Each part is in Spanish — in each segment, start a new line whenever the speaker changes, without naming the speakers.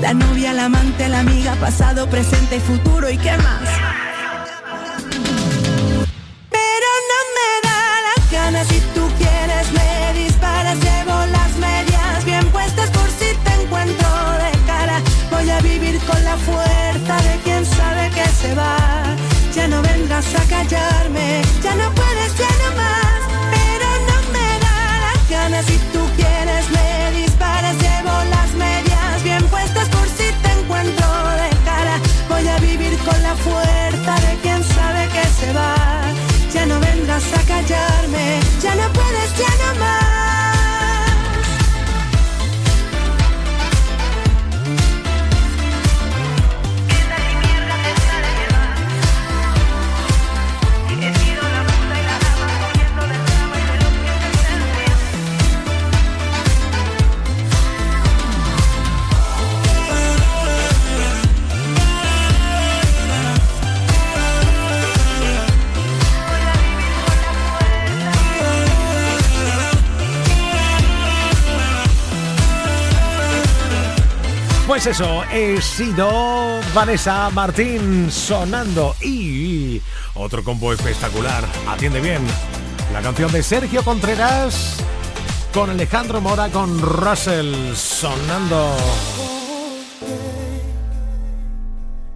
La novia, la amante, la amiga, pasado, presente y futuro y qué más. Pero no me da las ganas si tú quieres me disparas, llevo las medias bien puestas por si te encuentro de cara. Voy a vivir con la fuerza de quien sabe que se va. Ya no vendrás a callarme, ya no puedes, ya no vendrás a callarme, ya no puedes, ya no más.
Eso, he sido Vanessa Martín sonando y otro combo espectacular. Atiende bien. La canción de Sergio Contreras con Alejandro Mora con Russell sonando.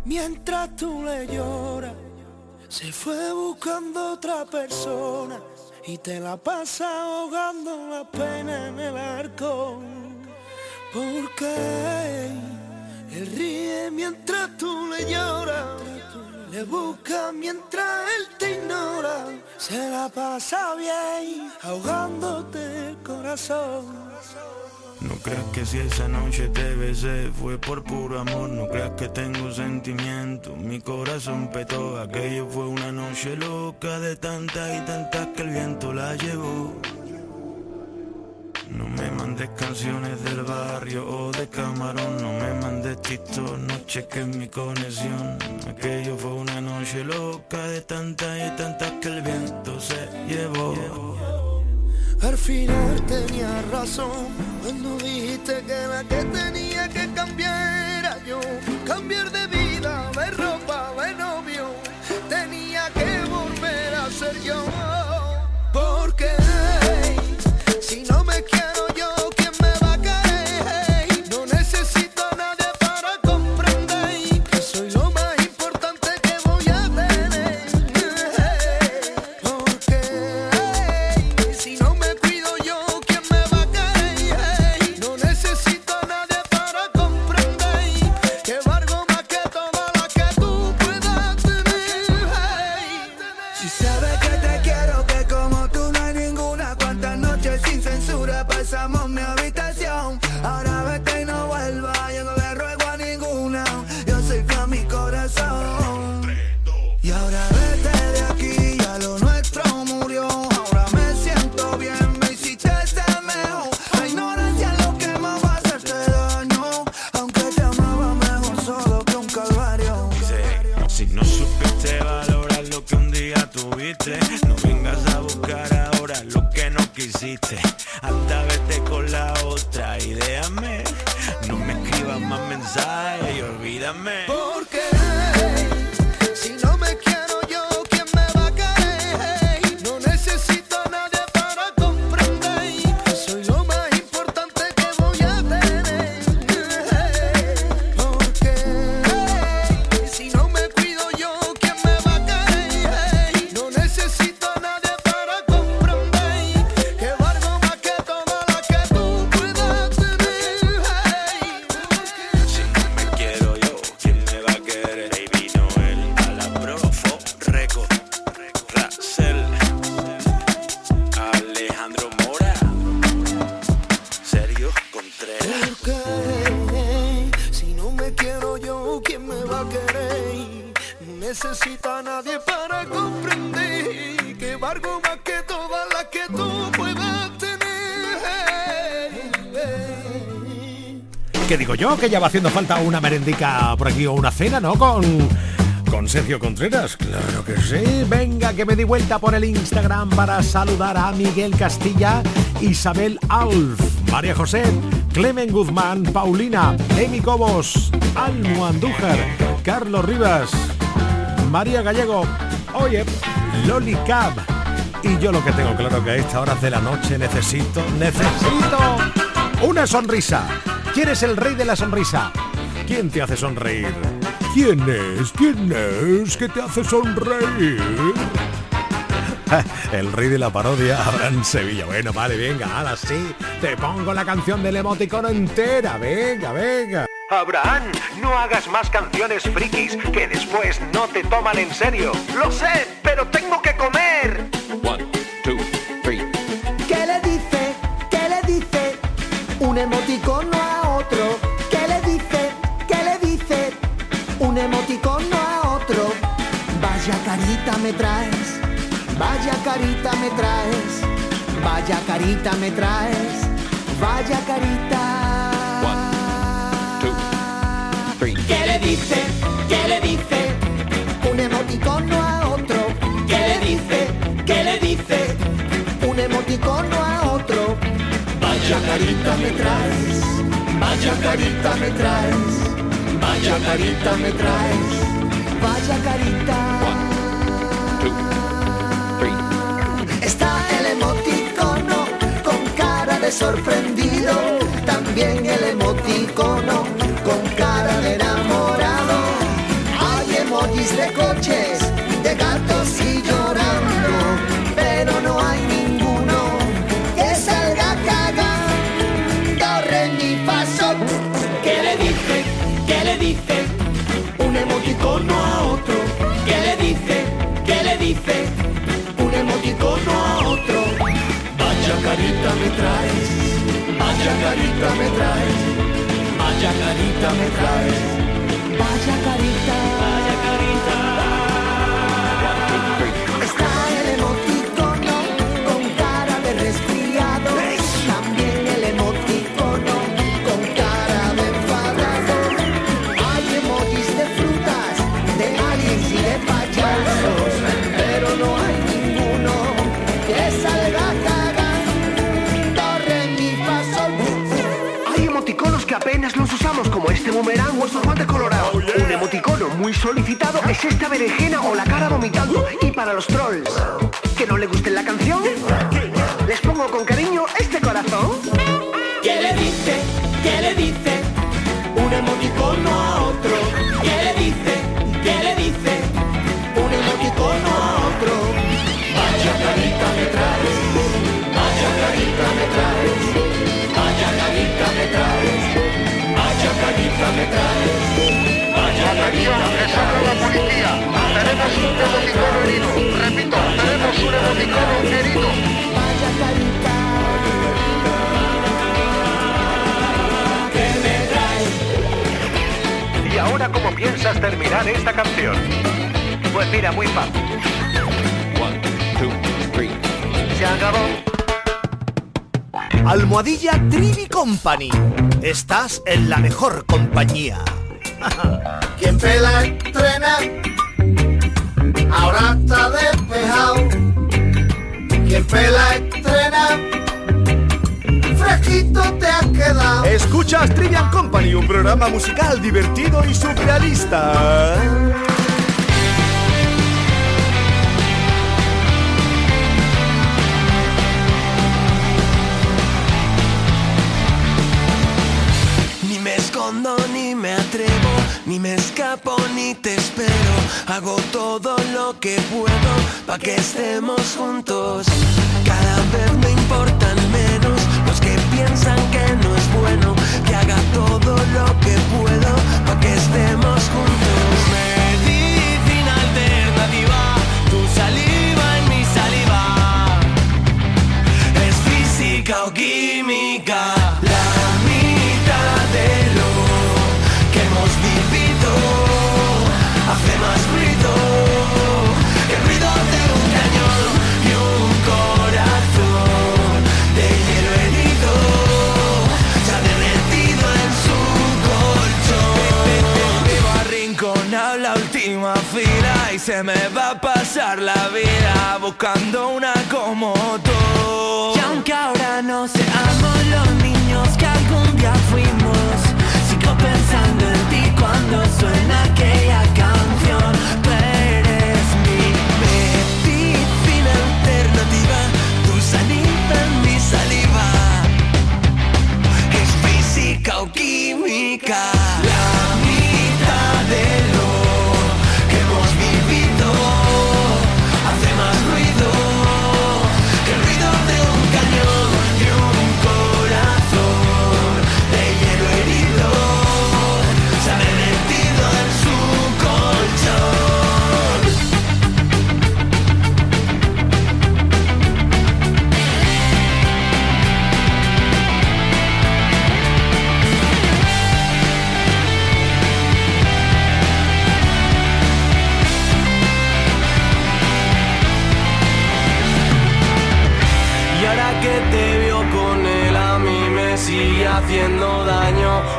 Mientras tú le lloras, se fue buscando otra persona y te la pasa ahogando la pena en el arco. Porque él ríe mientras tú le lloras, le busca mientras él te ignora, se la pasa bien ahogándote el corazón.
No creas que si esa noche te besé fue por puro amor, no creas que tengo sentimiento, mi corazón petó, aquello fue una noche loca de tantas y tantas que el viento la llevó. No me mandes canciones del barrio o de camarón, no me mandes TikTok, no cheques mi conexión. Aquello fue una noche loca de tantas y tantas que el viento se llevó.
Al final tenía razón cuando dijiste que la que tenía que cambiar era yo. Cambiar de vida, de ropa, de novio. Tenía que volver a ser yo. Y olvídame.
Que ya va haciendo falta una merendica por aquí o una cena, ¿no? Con, con Sergio Contreras. Claro que sí. Venga, que me di vuelta por el Instagram para saludar a Miguel Castilla, Isabel Alf, María José, Clemen Guzmán, Paulina, Emi Cobos, Almo Andújar, Carlos Rivas, María Gallego, oye, Loli Cab. Y yo lo que tengo claro que a estas horas de la noche necesito, necesito una sonrisa. ¿Quién es el rey de la sonrisa? ¿Quién te hace sonreír? ¿Quién es? ¿Quién es que te hace sonreír? El rey de la parodia, Abraham Sevilla. Bueno, vale, venga, ahora sí. Te pongo la canción del emoticono entera. Venga, venga.
Abraham, no hagas más canciones frikis que después no te toman en serio. Lo sé,
Vaya carita me traes, vaya carita me traes, vaya carita me traes vaya carita. Está el emoticono con cara de sorprendido, también el emoticono con cara de enamorado. Hay emojis de coches, de gatos carita me traes, vaya carita me traes, vaya carita me traes, vaya carita, vaya
como este boomerang o estos guantes colorados. Oh, Un emoticono muy solicitado es esta berenjena o la cara vomitando. Y para los trolls que no le guste la canción, les pongo con cariño este corazón.
Vaya carita me traes.
la policía. Tenemos un emoticono herido. Repito, tenemos un emoticono herido.
Vaya carita. Que me
traes. ¿Y ahora cómo piensas terminar esta canción? Pues mira, muy fácil. One, two, three. Se acabó.
Almohadilla Trivi Company. Estás en la mejor compañía.
Quien pela estrena, ahora está despejado.
Quien pela estrena, fresquito te has quedado.
Escuchas Trivian Company, un programa musical divertido y surrealista.
Ni me escapo ni te espero. Hago todo lo que puedo para que estemos juntos. Cada vez me importan menos los que piensan que no es bueno. Que haga todo lo que puedo para que estemos juntos. Se me va a pasar la vida buscando una como tú. Y aunque ahora no seamos los niños que algún día fuimos, sigo pensando en ti cuando suena aquella canción. Tú eres mi medicina alternativa, tu saliva en mi saliva. Es física o química.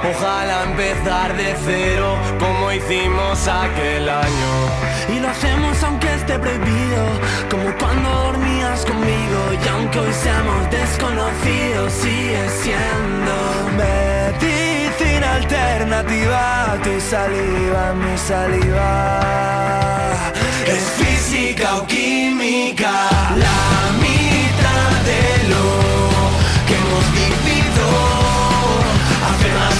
Ojalá empezar de cero como hicimos aquel año. Y lo hacemos aunque esté prohibido Como cuando dormías conmigo. Y aunque hoy seamos desconocidos Sigue siendo medicina alternativa. Tu saliva, mi saliva. Es física o química La mitad de lo que hemos vivido. Hace más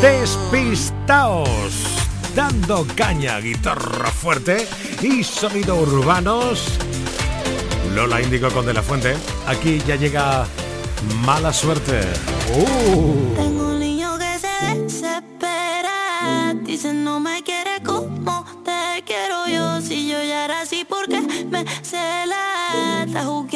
Despistaos, dando caña, guitarra fuerte y sonido urbanos. Lola Índigo con De La Fuente. Aquí ya llega mala suerte. Uh.
Tengo un niño que se desespera. Dice no me quiere como te quiero yo. Si yo ya era así, porque me cela? Está juzgado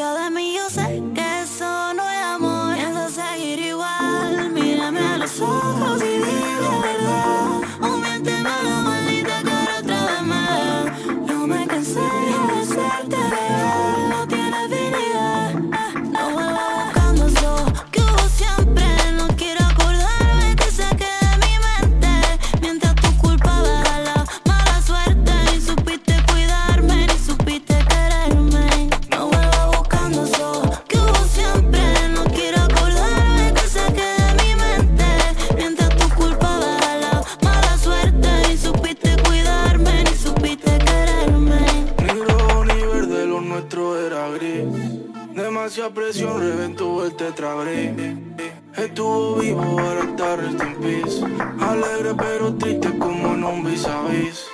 Demasiada presión reventó el tetrabric. Estuvo vivo, ahora está rest in peace. Alegre pero triste como un vis a vis.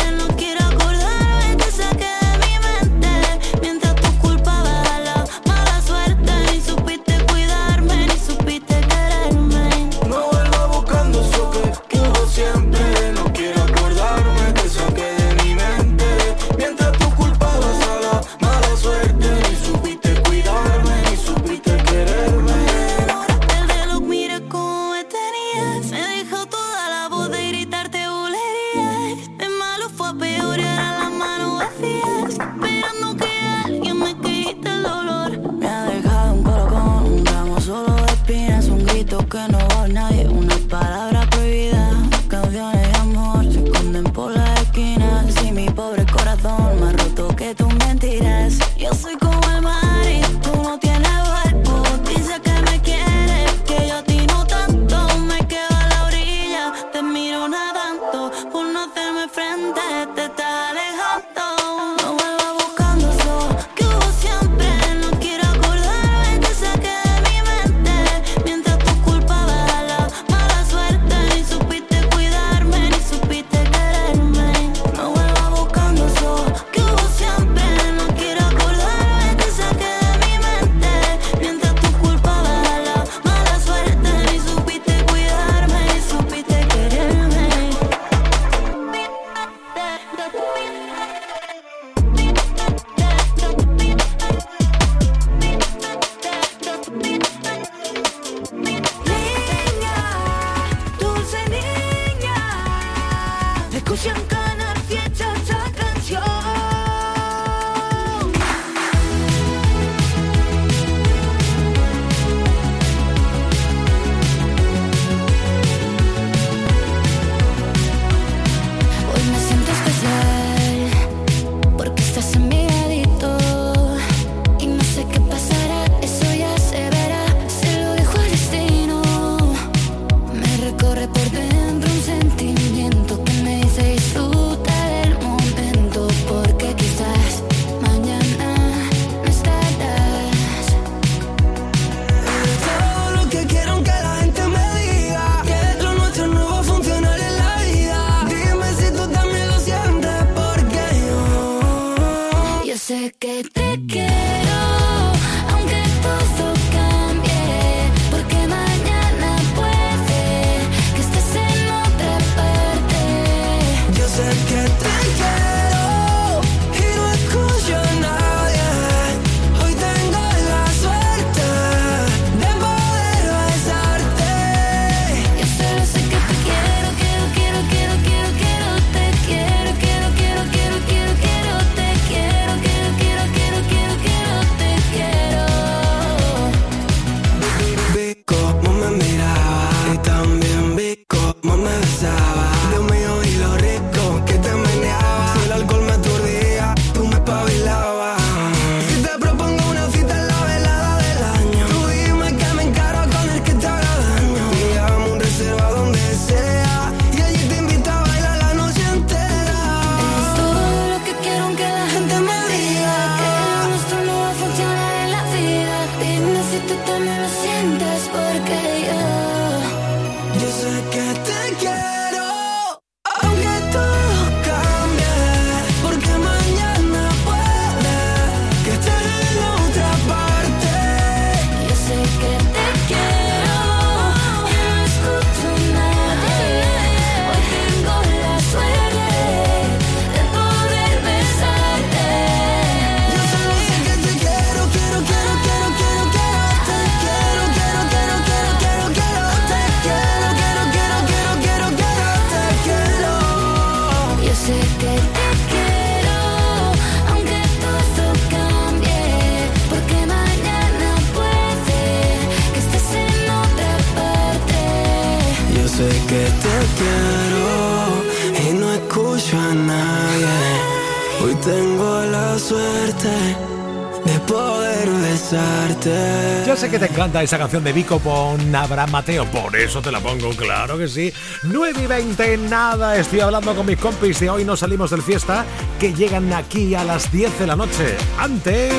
encanta esa canción de Vico con Abraham Mateo, por eso te la pongo, claro que sí. 9 y 20, nada, estoy hablando con mis compis de hoy, no salimos del fiesta, que llegan aquí a las 10 de la noche. Antes,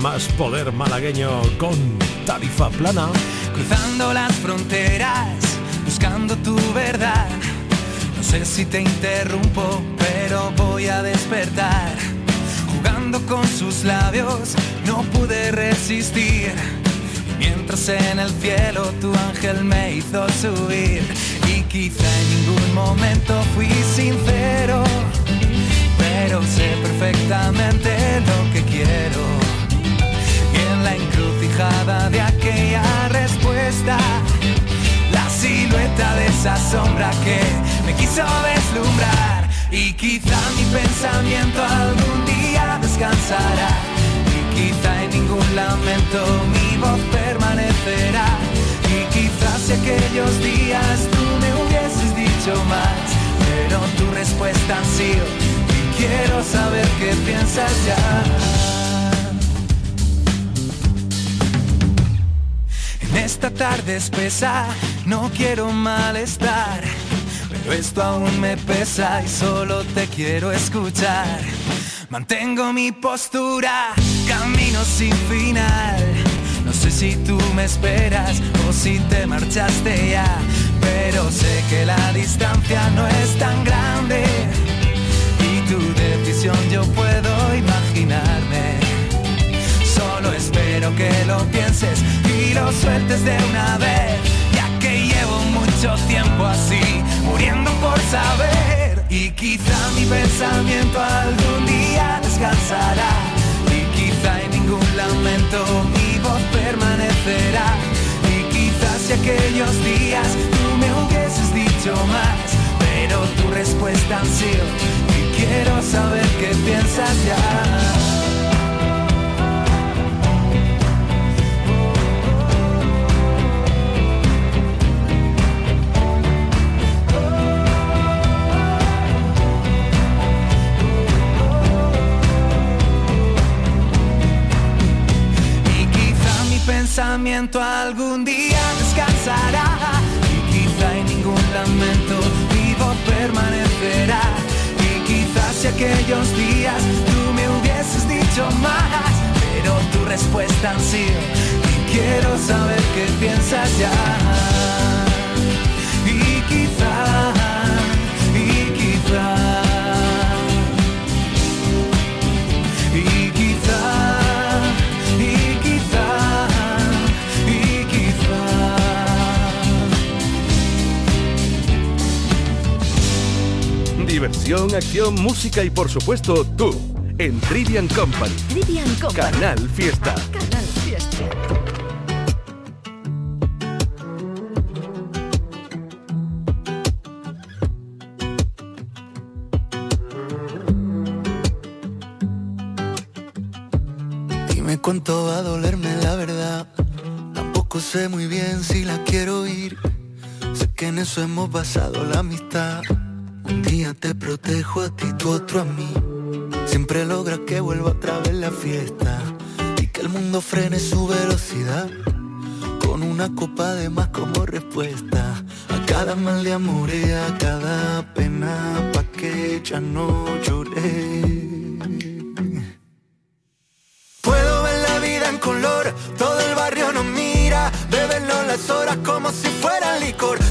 más poder malagueño con tarifa plana.
Cruzando las fronteras, buscando tu verdad. No sé si te interrumpo, pero voy a despertar con sus labios, no pude resistir. Mientras en el cielo tu ángel me hizo subir. Y quizá en ningún momento fui sincero pero sé perfectamente lo que quiero. Y en la encrucijada de aquella respuesta, la silueta de esa sombra que me quiso deslumbrar. Y quizá mi pensamiento algún día descansará. Y quizá en ningún lamento mi voz permanecerá. Y quizás si aquellos días tú me hubieses dicho más, pero tu respuesta ha sido quiero saber qué piensas ya. En esta tarde espesa no quiero malestar, esto aún me pesa y solo te quiero escuchar. Mantengo mi postura, camino sin final. No sé si tú me esperas o si te marchaste ya, pero sé que la distancia no es tan grande tu decisión yo puedo imaginarme. Solo espero que lo pienses y lo sueltes de una vez, mucho tiempo así, muriendo por saber. Y quizá mi pensamiento algún día descansará. Y quizá en ningún lamento mi voz permanecerá. Y quizás si aquellos días tú me hubieses dicho más, pero tu respuesta han sido Quiero saber qué piensas ya. Algún
Música y por supuesto tú en Trivian Company.
Trivian Company.
Canal Fiesta.
Canal Fiesta.
Dime cuánto va a dolerme la verdad. Tampoco sé muy bien si la quiero ir. Sé que en eso hemos basado la si fuera licor.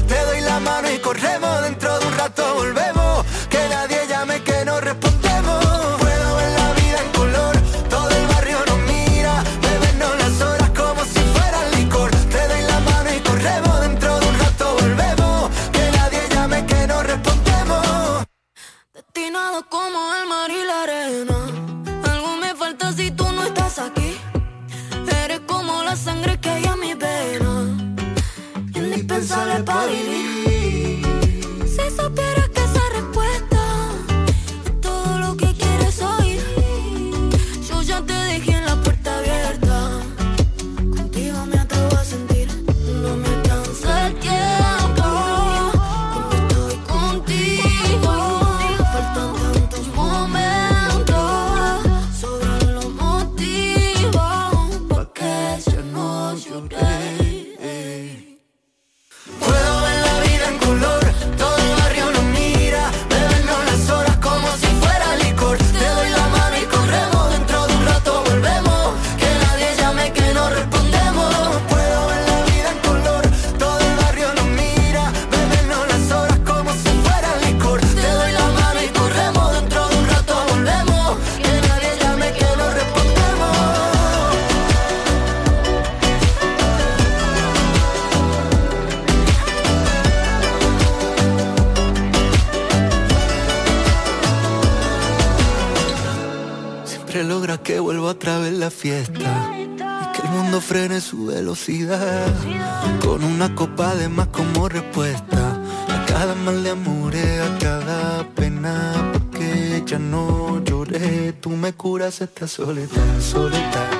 Con una copa de más como respuesta. A cada mal de amores, a cada pena. Porque ya no lloré. Tú me curas esta soledad, soledad,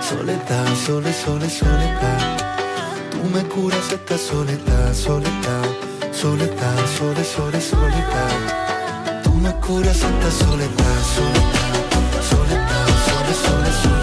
soledad, sole, sole, soledad. Tú me curas esta soledad, soledad, soledad, sole, sole, soledad. Tú me curas esta soledad, soledad, soledad, sole, sole, soledad.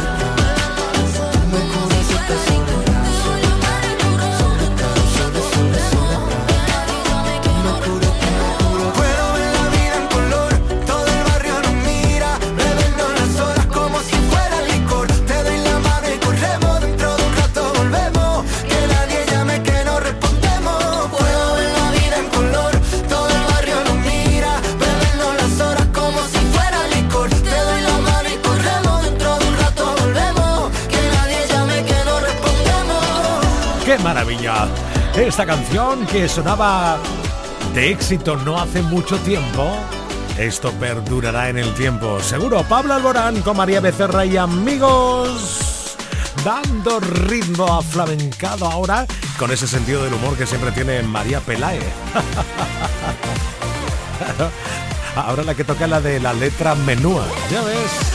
Esta
canción que sonaba de éxito no hace mucho tiempo. Esto perdurará en el tiempo. Seguro, Pablo Alborán con María Becerra y amigos. Dando ritmo a flamencado ahora con ese sentido del humor que siempre tiene María Pelae. Ahora la que toca la de la letra menúa. Ya ves.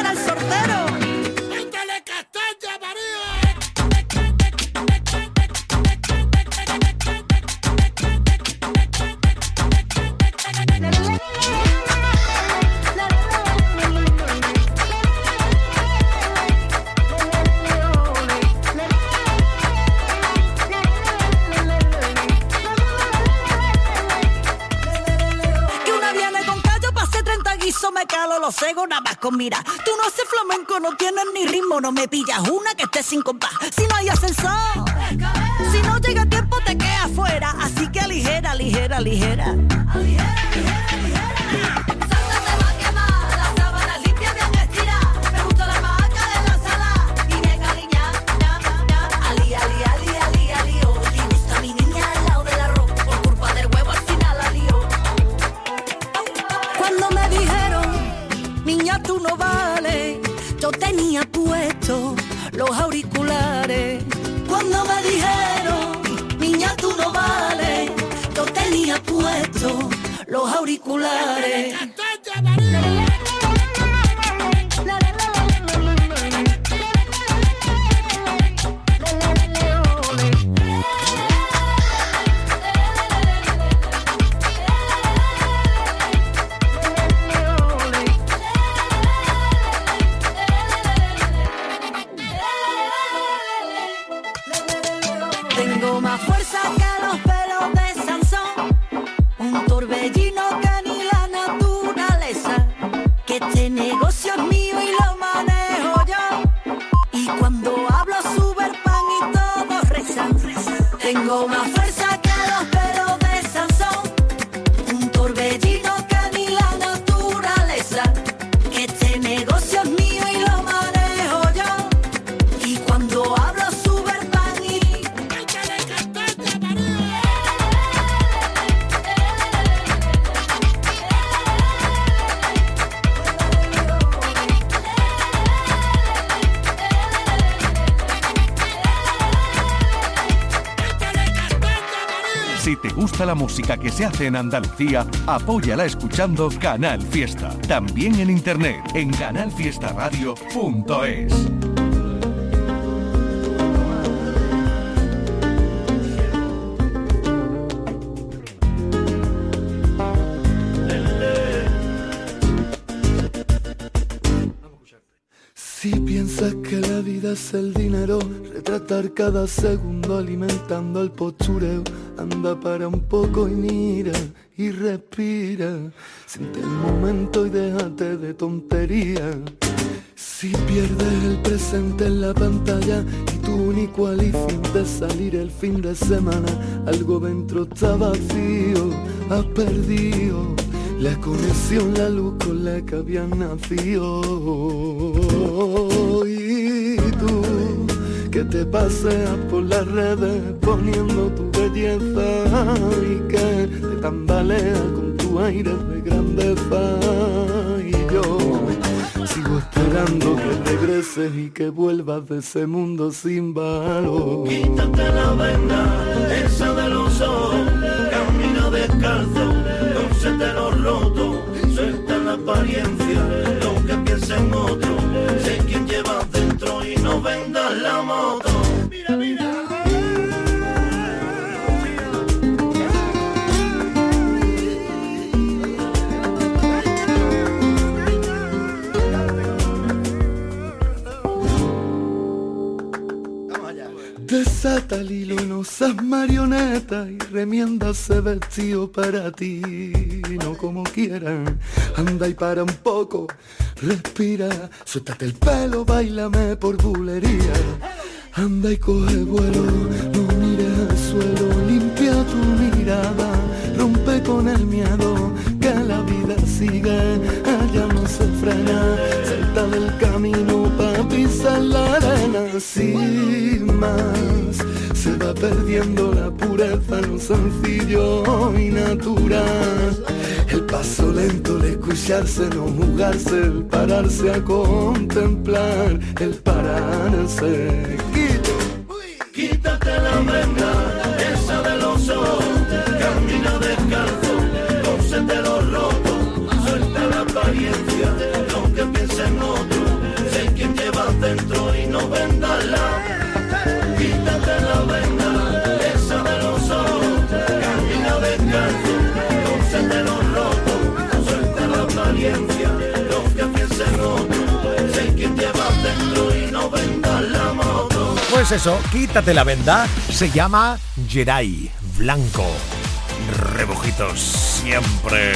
me pillas una que esté sin compás. Si no hay ascensor, si no llega tiempo, te quedas fuera. Así que aligera, ligera, ligera. Ali, Tengo más fuerza la
música que se hace en Andalucía, apóyala escuchando Canal Fiesta. También en internet en canalfiestaradio.es.
Si piensas que la vida es el dinero,
de tratar cada segundo alimentando el postureo. Anda para un poco y mira y respira. Siente el momento y déjate de tontería. Si pierdes el presente en la pantalla y tu único fin de salir el fin de semana, algo dentro está vacío, has perdido la conexión, la luz con la que habías nacido. Y tú que te paseas por las redes poniendo tu belleza y que te tambaleas con tu aire de grandeza y yo sigo esperando que regreses y que vuelvas de ese mundo sin valor.
Quítate la venda, esa de los ojos, camina descalzo, no lo roto, suelta la apariencia,
El hilo, no usas marioneta y remienda ese vestido para ti, no como quieran. Anda y para un poco, respira, suéltate el pelo, bailame por bulería. Anda y coge vuelo, no mires al suelo, limpia tu mirada, rompe con el miedo, que la vida sigue, allá no se frena, camino pa' pisar la arena, sin más, se va perdiendo la pureza, lo sencillo y natural. El paso lento, el escucharse, no jugarse, el pararse a contemplar, el pararse.
Pues eso, quítate la venda, se llama Jerai Blanco. Rebujitos siempre.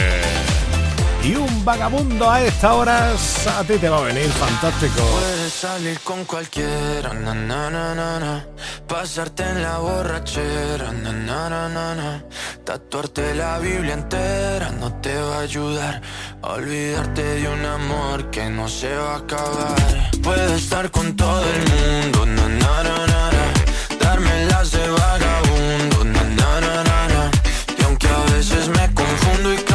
Y un vagabundo a esta hora a ti te va a venir fantástico.
Puedes salir con cualquiera, na, na, na, pasarte en la borrachera, tatuarte la Biblia entera no te va a ayudar a olvidarte de un amor que no se va a acabar. Puedes estar con todo el mundo, darme las de vagabundo, y aunque a veces me confundo y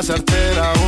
La borrachera,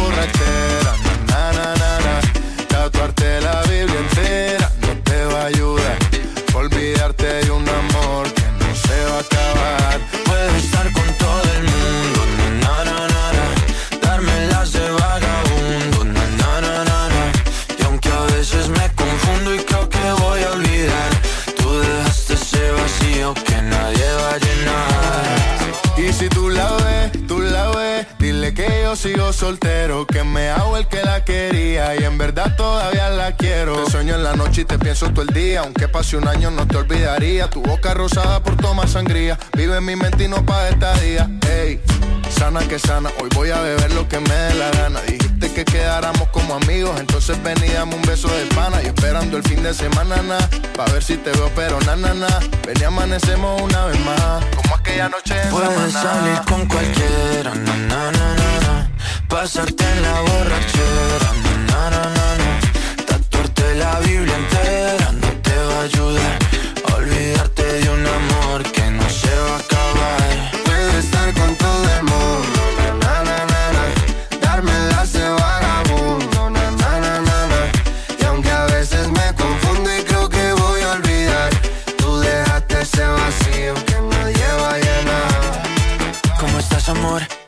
sueño en la noche y te pienso todo el día, aunque pase un año no te olvidaría. Tu boca rosada por tomar sangría, vive en mi mente y no pa' esta día. Ey, sana que sana, hoy voy a beber lo que me dé la gana. Dijiste que quedáramos como amigos, entonces ven y dame un beso de pana. Y esperando el fin de semana, na, pa' ver si te veo, pero na, na, na. Ven y amanecemos una vez más, como aquella noche en
Puedes salir con cualquiera, na na na na na. Pasarte en la borrachera, na na na na na. La Biblia entera no te va a ayudar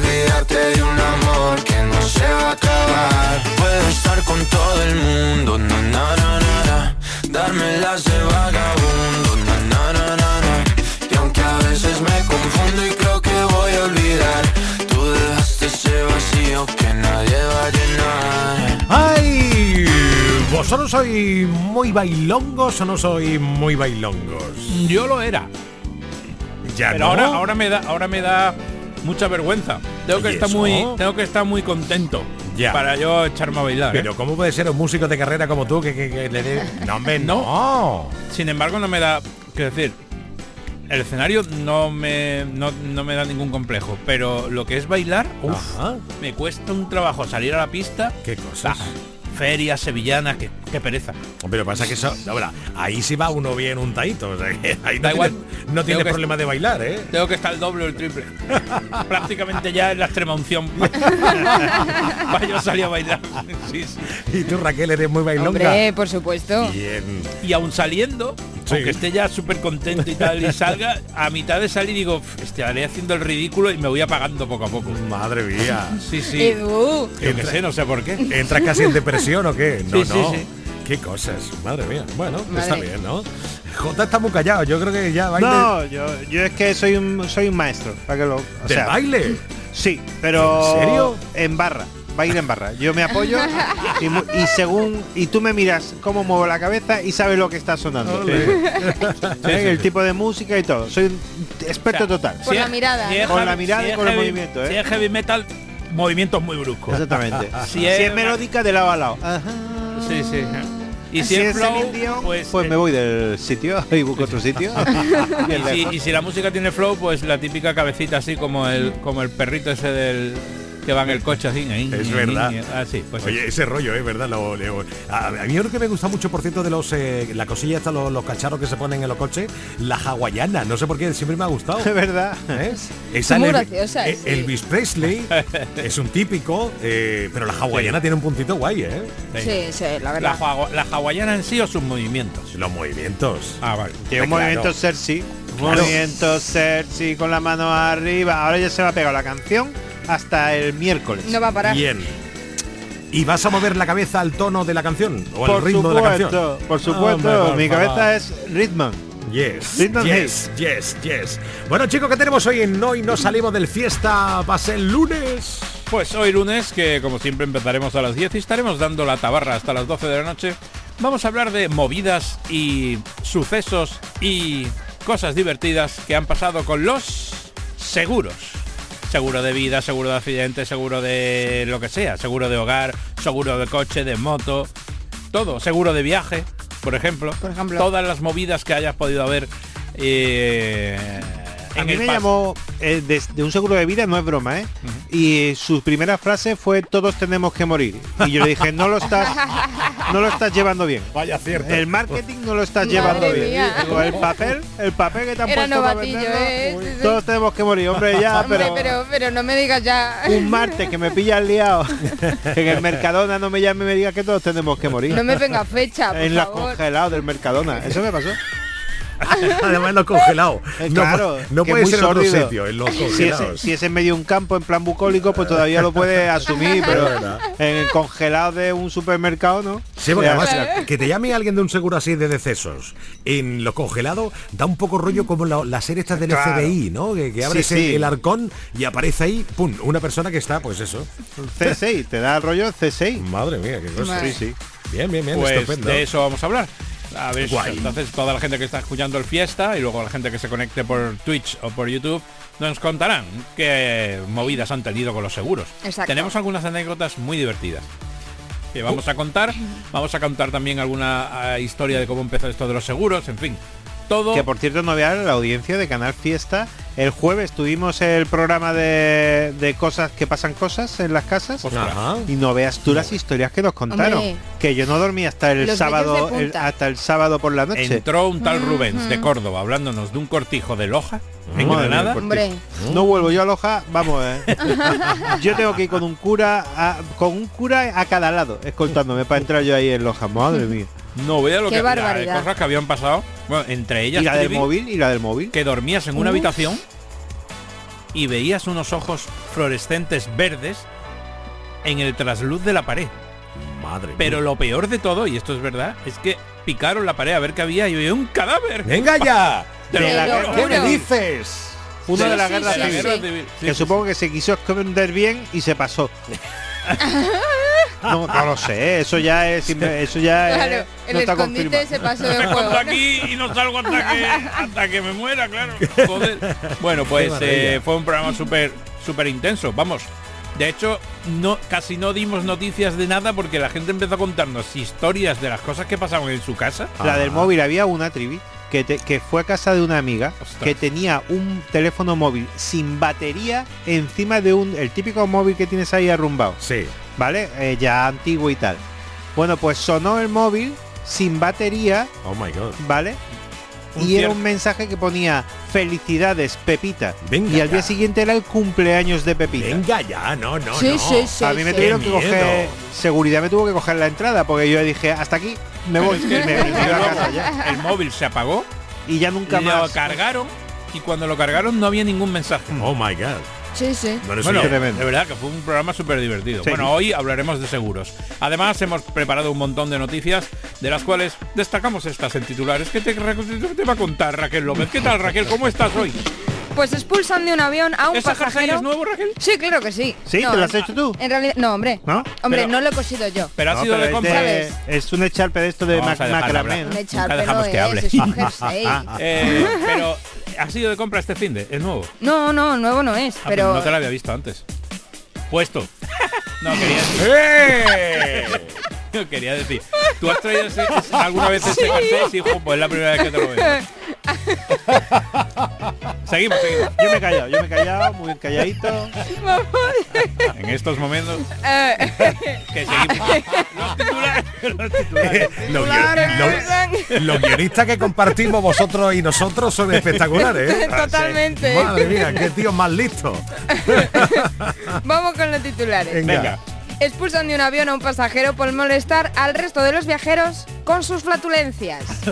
Olvídate de un amor que no se va a acabar. Puedo estar con todo el mundo, na, na, na, na, na. Dármelas de vagabundo, na, na, na, na, na. Y aunque a veces me confundo y creo que voy a olvidar, tú dejaste ese vacío que nadie va a llenar.
¡Ay! ¿Vosotros sois muy bailongos o no sois muy bailongos?
Yo lo era.
Ya
Pero
no.
ahora, ahora me da, ahora me da mucha vergüenza. Tengo que
¿Y
estar muy, tengo que estar muy contento
Ya.
para yo echarme a bailar. ¿eh?
Pero ¿cómo puede ser un músico de carrera como tú que, que- que le dé... No, hombre, no.
Sin embargo, no me da, quiero decir, el escenario no me, no, no me da ningún complejo, pero lo que es bailar, uf, me cuesta un trabajo salir a la pista.
¿Qué cosas?
Ferias sevillanas, qué, qué pereza.
Pero pasa que eso, ahora, ahí sí va uno bien untadito, o sea que ahí no
Da igual.
tiene, no tiene
Tengo que-
problema de bailar, ¿eh?
Tengo que estar el doble o el triple. Prácticamente ya es la extrema unción. Yo salir a bailar. Sí, sí.
Y tú, Raquel, eres muy bailonga.
Hombre, por supuesto.
Bien.
Y aún saliendo,
Sí.
aunque esté ya súper contento y tal, y salga, a mitad de salir digo, "Pf, estaré haciendo el ridículo y me voy apagando poco a poco.
Madre mía.
Sí, sí.
Edu.
Yo sé, no sé por qué.
¿Entras casi en depresión o qué? No,
Sí,
no.
sí.
Qué cosas, madre mía. Bueno,
Madre.
está bien, ¿no? J está muy callado, yo creo que ya baile.
No, yo, yo es que soy un, soy un maestro. Para que lo, o
¿Del
sea,
baile?
Sí, pero.
¿En serio?
En barra. Baile en barra. Yo me apoyo y, y según. Y tú me miras cómo muevo la cabeza y sabes lo que está sonando. El tipo de música y todo. Soy un experto total.
Por la mirada.
Si
Con la mirada
si
y con el movimiento, ¿eh?
Si es heavy metal, movimientos muy bruscos.
Exactamente.
Si
si,
es
melódica, de lado a lado.
Sí, sí. Y si,
Si
es
es
flow,
Dion,
pues,
Pues me voy del sitio y busco otro sitio.
Y, si, y si la música tiene flow, pues la típica cabecita así como el como el perrito ese del que va en el coche así.
Es verdad.
Así, pues
Oye, ese rollo, es verdad. Lo, lo- a, a mí lo que me gusta mucho, por cierto, de los eh, la cosilla esta, los, los cacharros que se ponen en los coches, la hawaiana. No sé por qué, siempre me ha gustado.
Es verdad.
¿Eh?
Muy
el-
graciosas,
eh,
sí.
Elvis Presley es un típico, eh, pero la hawaiana tiene un puntito guay, ¿eh?
Sí, sí, la
La,
verdad.
hawai- la hawaiana en sí o sus movimientos.
Los movimientos.
Ah, vale.
Tiene un
Claro.
movimiento. Un
Claro.
movimiento sexy con la mano arriba. Ahora ya se me ha pegado la canción hasta el miércoles.
No va a parar.
Bien. ¿Y vas a mover la cabeza al tono de la canción? ¿O al
por
ritmo de la canción?
supuesto, por supuesto.
Hombre, por
Mi cabeza es Ritman.
Yes,
Rhythm
yes, yes, yes. Bueno, chicos, ¿qué tenemos hoy en Hoy no salimos del fiesta? Va a ser lunes.
Pues hoy lunes, que como siempre empezaremos a las 10 y estaremos dando la tabarra hasta las 12 de la noche, vamos a hablar de movidas y sucesos y cosas divertidas que han pasado con los seguros. Seguro de vida, seguro de accidente, seguro de lo que sea, seguro de hogar, seguro de coche, de moto, todo, seguro de viaje, por ejemplo.
Por ejemplo.
Todas las movidas que hayas podido haber eh,
A
en
mí
el
me llamó eh, de, de un seguro de vida, no es broma, ¿eh? Y su primera frase fue todos tenemos que morir. Y yo le dije, no lo estás, no lo estás llevando bien.
Vaya cierto.
El marketing no lo estás
Madre
llevando bien. Digo, el papel, el papel que te han
Era
puesto para venderlo,
¿eh? Sí, sí.
Todos tenemos que morir, hombre, ya,
Hombre,
pero,
pero, pero no me digas ya.
un martes que me pillas liado. que en el Mercadona no me llame y me diga que todos tenemos que morir.
No me venga fecha, por
en
favor.
congelados del Mercadona. Eso me pasó.
Además, los congelados.
Eh,
No,
claro,
no puede ser en otro sitio, en los
Si es,
congelados.
si es en medio de un campo en plan bucólico, pues todavía lo puede asumir, pero en el congelado de un supermercado no.
Sí, porque además que te llame alguien de un seguro así de decesos en lo congelado da un poco rollo como la, la serie esta del
Claro.
FBI, ¿no? Que, que abres
Sí, sí.
El, el arcón y aparece ahí, pum, una persona que está, pues eso.
C6, te da el rollo C6.
Madre mía, qué cosa.
Sí, sí.
Bien, bien, bien,
Pues
estupendo.
de eso vamos a hablar. A ver,
Guay.
entonces toda la gente que está escuchando el fiesta y luego la gente que se conecte por Twitch o por YouTube nos contarán qué movidas han tenido con los seguros.
Exacto.
Tenemos algunas anécdotas muy divertidas. que vamos a contar. Vamos a contar también alguna eh, historia de cómo empezó esto de los seguros, en fin. Todo
Que por cierto no vean la audiencia de Canal Fiesta. El jueves tuvimos el programa de, de cosas que pasan cosas en las casas.
Ajá.
Y no veas tú las historias que nos contaron.
Hombre.
Que yo no dormí hasta el
Los
sábado el- hasta el sábado por la noche.
entró un tal Rubens de
Ujú.
Córdoba hablándonos de un cortijo de Loja en Granada.
No vuelvo yo a Loja, vamos, eh. yo tengo que ir con un cura a- con un cura a cada lado, escoltándome para entrar yo ahí en Loja, madre mía.
No vea lo
Qué
que la de
barbaridad.
cosas que habían pasado. Bueno, entre ellas
Y la del
Trivi,
móvil, y la del móvil.
que dormías en una
Uf.
habitación y veías unos ojos fluorescentes verdes en el trasluz de la pared.
Madre
Pero
mía.
lo peor de todo, y esto es verdad, es que picaron la pared a ver qué había y había un cadáver.
¡Venga ya!
Te lo juro.
¿Qué me dices?
Sí,
de la
sí,
guerra
sí,
La
civil.
guerra
sí.
civil. Sí,
que
sí,
supongo que se quiso esconder bien y se pasó. no, no lo sé, eso ya es eso ya
Claro,
es,
el
no está
escondite se pasó de juego.
aquí y no salgo hasta que, hasta que me muera, claro. Joder. Bueno, pues eh, fue un programa súper súper intenso. Vamos. De hecho, no casi no dimos noticias de nada porque la gente empezó a contarnos historias de las cosas que pasaban en su casa.
La del móvil había una trivi que, te- que fue a casa de una amiga
Ostras.
que tenía un teléfono móvil sin batería encima de un el típico móvil que tienes ahí arrumbado,
Sí.
¿Vale? Eh, ya antiguo y tal. Bueno, pues sonó el móvil sin batería,
Oh my god.
¿vale?
Un
y era un mensaje que ponía felicidades Pepita
Venga
y al
ya.
día siguiente era el cumpleaños de Pepita.
Venga ya, no, no,
Sí,
no.
sí, sí.
a mí me
sí.
tuvieron
Qué
que coger seguridad me tuvo que coger la entrada porque yo dije hasta aquí me voy
Es que
me, me iba a casa ya.
el móvil se apagó,
y ya nunca
lo
más
cargaron y cuando lo cargaron no había ningún mensaje.
Oh my god.
Sí, sí.
Bueno, eso
Bueno, de verdad que fue un programa súper divertido.
Sí.
Bueno, hoy hablaremos de seguros. Además, hemos preparado un montón de noticias, de las cuales destacamos estas en titulares. ¿Qué te, te va a contar Raquel López? ¿Qué tal, Raquel? ¿Cómo estás hoy?
Pues expulsan de un avión a un
¿Ese jersey
pasajero.
es nuevo, Raquel?
Sí, claro que sí.
¿Sí?
No,
¿Te lo has hecho tú?
En realidad, no, hombre.
¿No?
Hombre,
Pero-
no lo he cosido yo.
Pero ha
No,
sido
pero
de
es
compra.
de- es un echarpe de esto de
Vamos
macramé.
Un
¿no?
Nunca
echarpe
dejamos
no
que
es,
hable.
es un jersey.
Eh, pero ha sido de compra este fin de, es nuevo.
No, no, nuevo no es,
Ah,
pero...
no te lo había visto antes. Puesto. No, quería decir. No, quería decir. ¿Tú has traído ese- ese- alguna vez ese jersey? Sí, hijo, pues es la primera vez que te lo veo. seguimos, seguimos.
Yo me he callado, yo me he callado, muy calladito.
En estos momentos
Eh,
que seguimos. Los titulares. Los titulares.
Los, guio- los- los guionistas que compartimos vosotros y nosotros son espectaculares. ¿eh?
Totalmente.
Madre mía, qué tío más listo.
Vamos con los titulares.
Venga.
Expulsan de un avión a un pasajero por molestar al resto de los viajeros con sus flatulencias.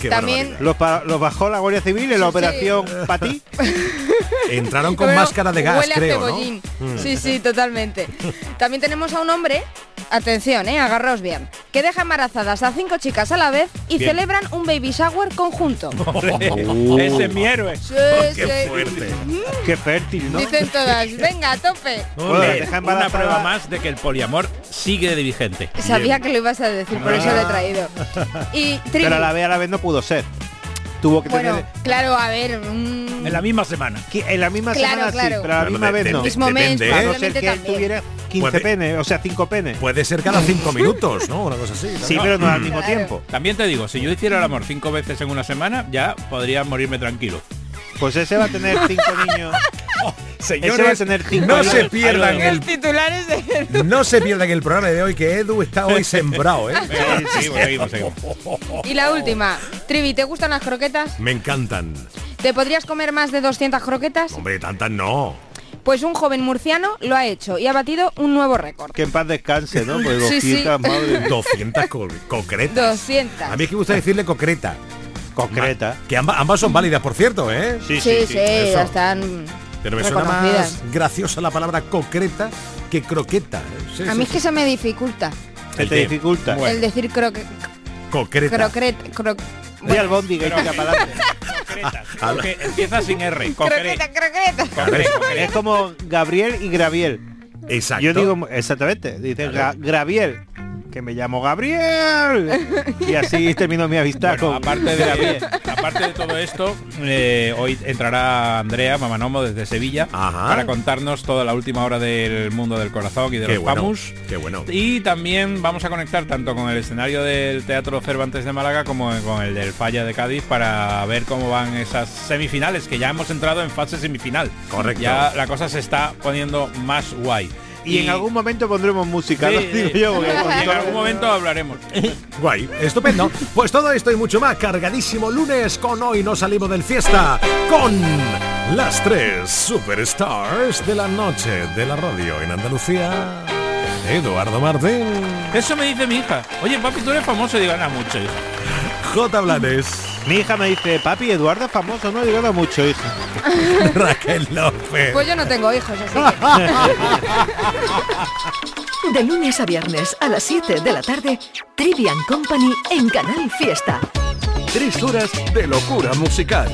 Qué
También-.
Los, bajó la Guardia Civil en la
Sí,
operación Patí.
Entraron con
Bueno,
máscara de gas,
huele a
creo. Mm.
Sí, sí, totalmente. También tenemos a un hombre, atención, eh, agarraos bien, que deja embarazadas a cinco chicas a la vez y
Bien.
celebran un baby shower conjunto.
Ese es mi héroe.
Sí,
Qué
sí.
fuerte.
Qué fértil, ¿no?
Dicen todas, venga, a tope.
Bueno,
Ole,
deja
una prueba más de que el poliamor sigue de vigente.
Sabía que lo ibas a decir, por eso lo he traído. Y
Pero a la vez a la vez no pudo ser. Tuvo que
bueno,
tener
claro, a ver, mm,
En la misma semana.
que en la misma
Claro,
semana sí,
claro.
pero a la
Claro,
misma
de-
vez
de-
no.
momento,
depende, ¿eh?
A no ser que
también.
tuviera 15
Puede-
penes, o sea, 5 penes.
Puede ser cada cinco minutos, ¿no? Una cosa así. ¿no?
Sí, pero no al mismo
Claro.
tiempo.
También te digo, si yo hiciera el amor cinco veces en una semana, ya podría morirme tranquilo.
Pues ese va a tener 5 niños.
Señores,
tener
no se pierdan el
los titulares de...
no se pierdan el programa de hoy que Edu está hoy sembrado, ¿eh?
Venga, seguimos, seguimos, seguimos.
Y la última, Trivi, ¿te gustan las croquetas?
Me encantan.
¿Te podrías comer más de 200 croquetas?
Hombre, tantas no.
Pues un joven murciano lo ha hecho y ha batido un nuevo récord.
Que en paz descanse, ¿no? Pues
Sí, sí.
200, madre mía.
200 co- concretas.
200.
A mí es que me gusta decirle concreta.
Concreta.
Que ambas, ambas son válidas, por cierto, ¿eh?
Sí, sí,
eso.
ya están
Pero me suena más graciosa la palabra concreta que croqueta. Sí,
A
sí,
mí es que se me dificulta
Se te dificulta.
el decir croque,
Concreta.
croquet, cro-
Di al bondi que tira para adelante.
Porque empieza sin R.
croqueta, croqueta.
Es como Gabriel y Graviel.
Exacto.
Yo digo exactamente, dice Graviel. Que me llamo Gabriel. Y así terminó mi amistad
Bueno,
con
aparte,
Gabriel.
de, aparte de todo esto, eh, hoy entrará Andrea Mamanomo desde Sevilla para contarnos toda la última hora del mundo del corazón y de
Qué
los
bueno,
famus.
qué bueno.
Y también vamos a conectar tanto con el escenario del Teatro Cervantes de Málaga como con el del Falla de Cádiz para ver cómo van esas semifinales, que ya hemos entrado en fase semifinal.
Correcto.
Ya la cosa se está poniendo más guay.
Y, en algún momento pondremos música,
Sí,
lo digo yo, porque
en algún momento hablaremos.
Guay, estupendo. Pues todo esto y mucho más, cargadísimo lunes con Hoy no salimos del fiesta, con las tres superstars de la noche de la radio en Andalucía. Eduardo Martín.
Eso me dice mi hija. Oye, papi, tú eres famoso. Y digo, nada, mucho.
J. Blanes.
Mi hija me dice, papi, Eduardo es famoso, no digo no mucho, hija.
Raquel López.
Pues yo no tengo hijos, así que...
De lunes a viernes a las 7 de la tarde, Trivian Company en Canal Fiesta.
Tres horas de locura musical.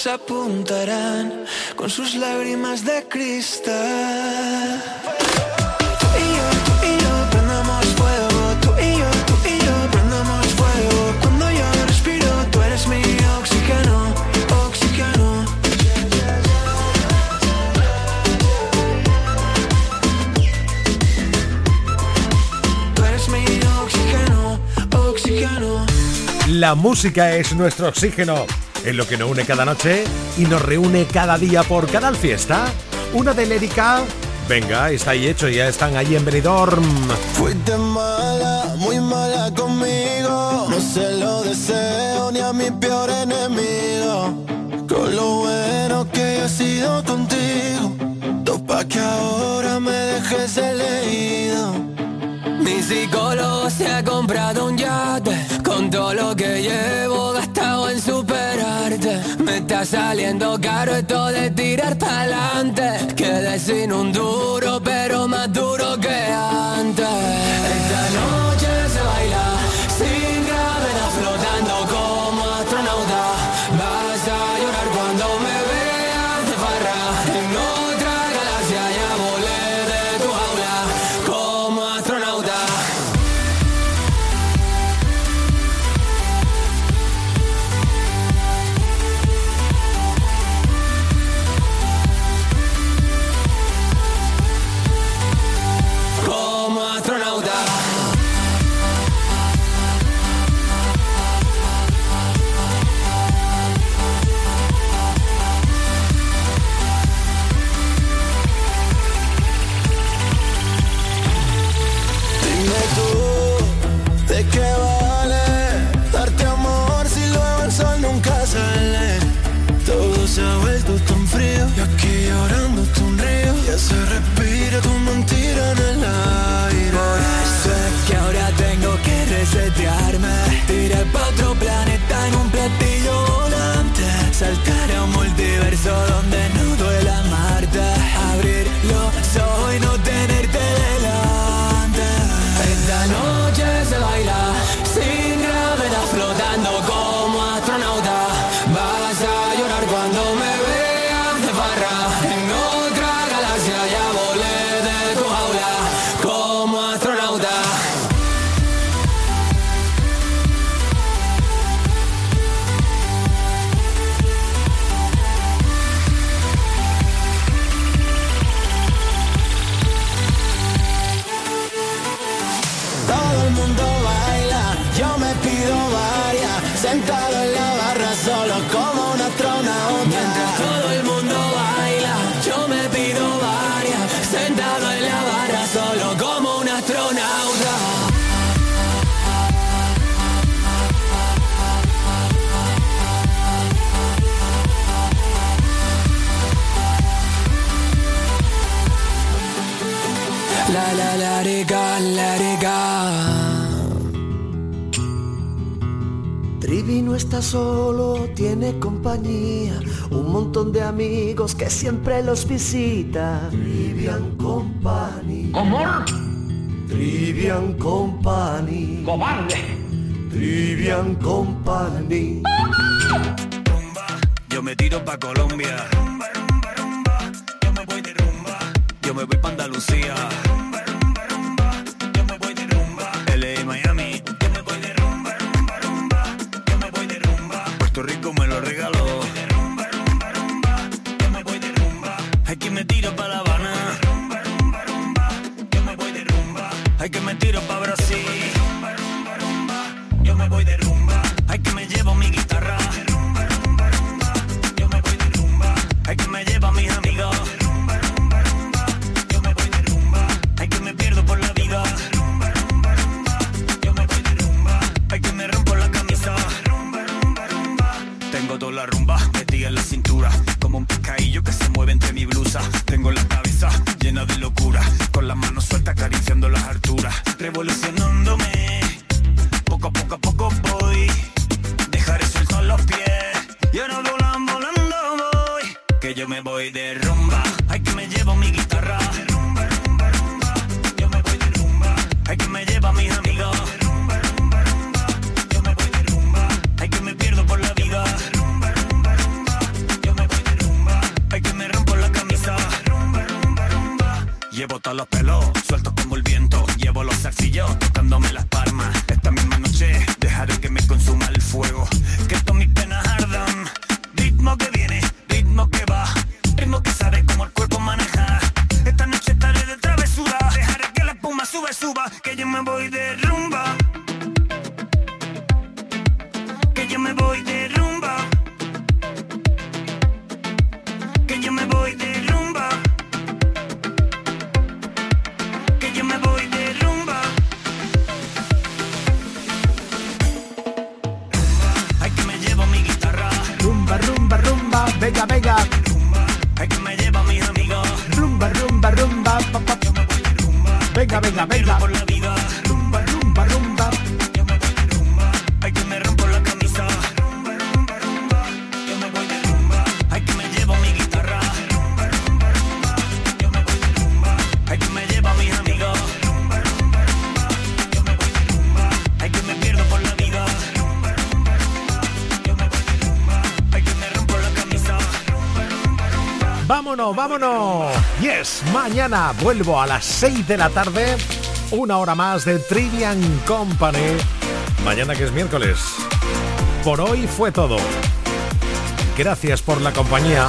Nos apuntarán con sus lágrimas de cristal. Tú y yo, tú y fuego. Tú y yo, tú y fuego. Cuando yo respiro, tú eres mi oxígeno, oxígeno. Tú eres mi oxígeno, oxígeno.
La música es nuestro oxígeno, en lo que nos une cada noche y nos reúne cada día por Canal Fiesta. Una de Lérica. Venga, está ahí hecho, ya están ahí en Benidorm.
Fuiste mala, muy mala conmigo. No se lo deseo ni a mi peor enemigo. Con lo bueno que he sido contigo. Topa que ahora me dejes elegido.
Mi psicólogo se ha comprado un yate Con todo lo que llevo gastado en superarte Me está saliendo caro esto de tirar pa'lante. Quedé sin un duro pero más duro que antes. Esta noche la la la.
Trivi no está solo, tiene compañía, un montón de amigos que siempre los visita. Trivian Company.
¿Cómo?
Trivian Company.
¡Cobarde!
Trivian Company.
Rumba, yo me tiro pa' Colombia. Rumba, rumba, rumba, yo me voy de rumba. Yo me voy
pa'
Andalucía
vámonos. Yes, mañana vuelvo a las 6 de la tarde, una hora más de Trivian Company. Mañana que es miércoles. Por hoy fue todo. Gracias por la compañía.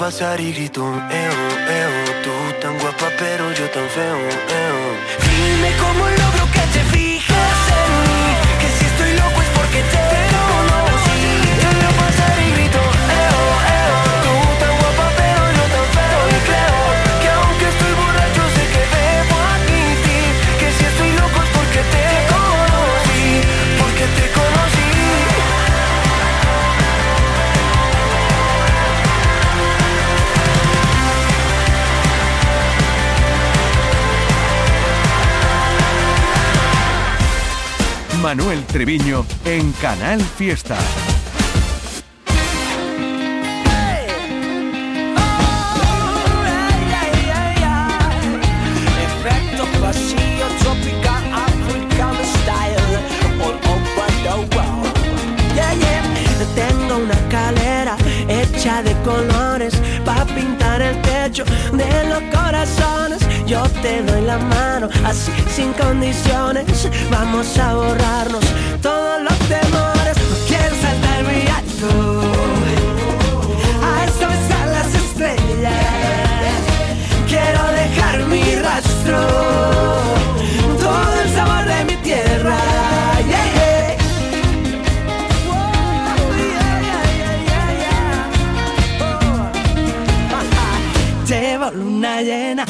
Pasar y grito, eo, eo. Tú tan guapa, pero yo tan feo, eo. Dime cómo logro
Treviño en Canal Fiesta.
De colores para pintar el techo de los corazones. Yo te doy la mano, así sin condiciones. Vamos a borrarnos todos los temores. No quiero saltar muy alto. A vez a las estrellas. Quiero dejar mi rastro. Todo el sabor de mi tierra. Yeah, luna llena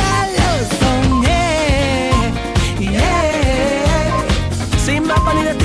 company